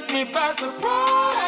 Oh,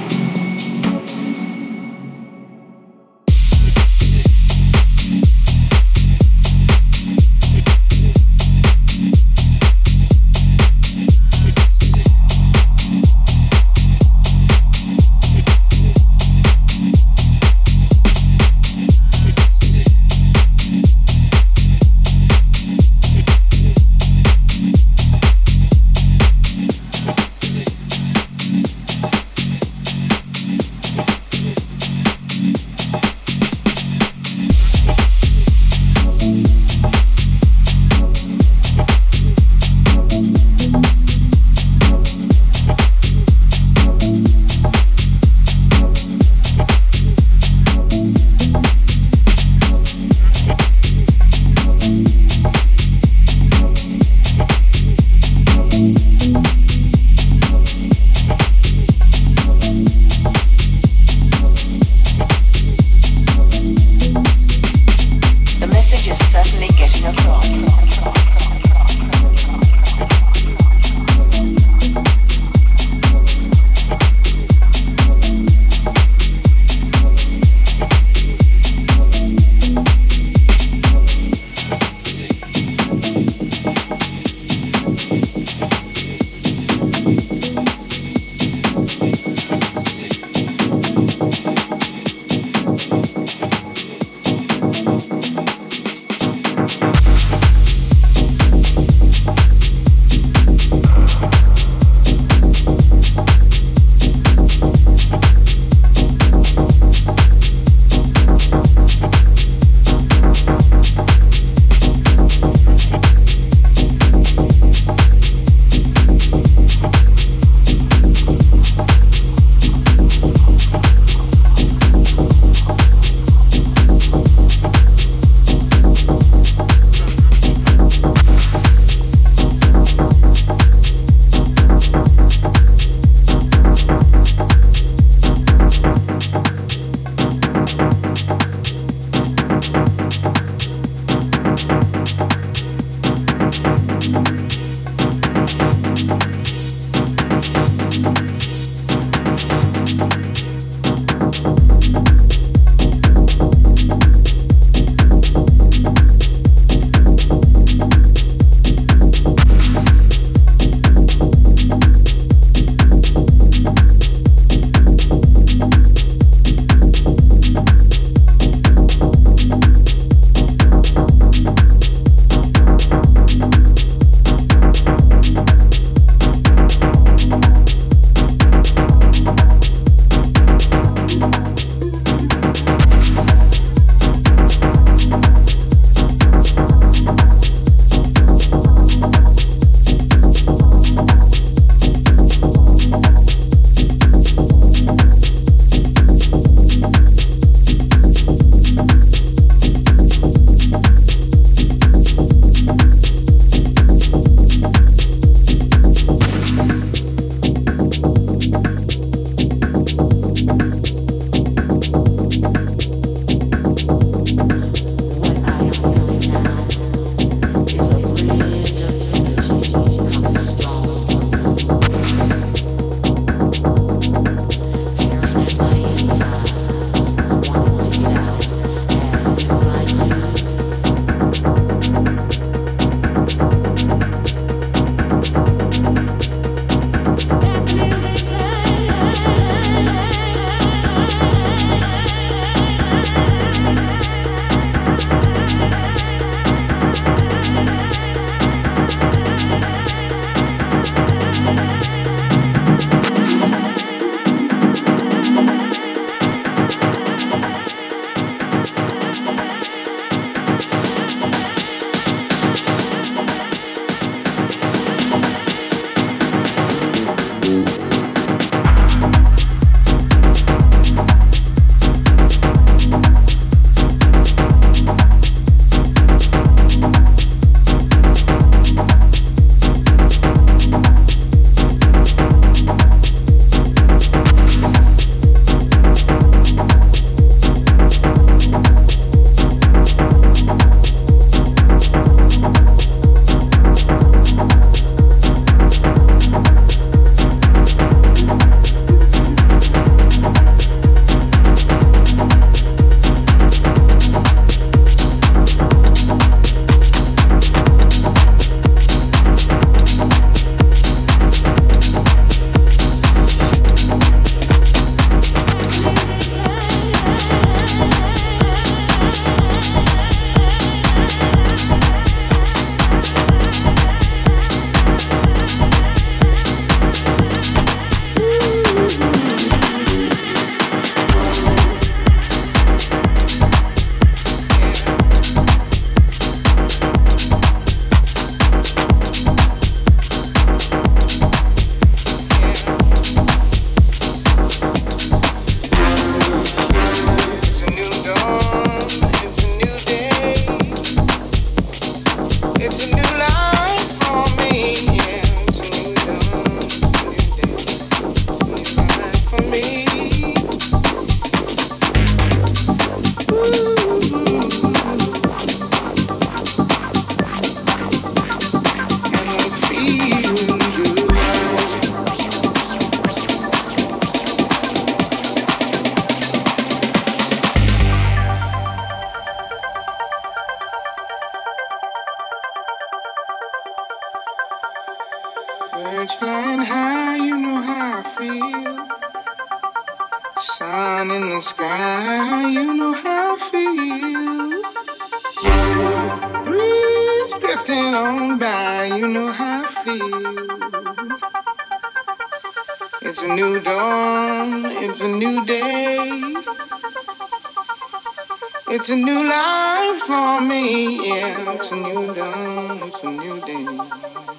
Life for me. Yeah, it's a new dawn, it's a new day,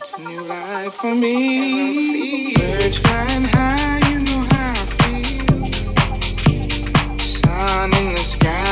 it's a new life for me. Birds flying high, you know how I feel. Sun in the sky.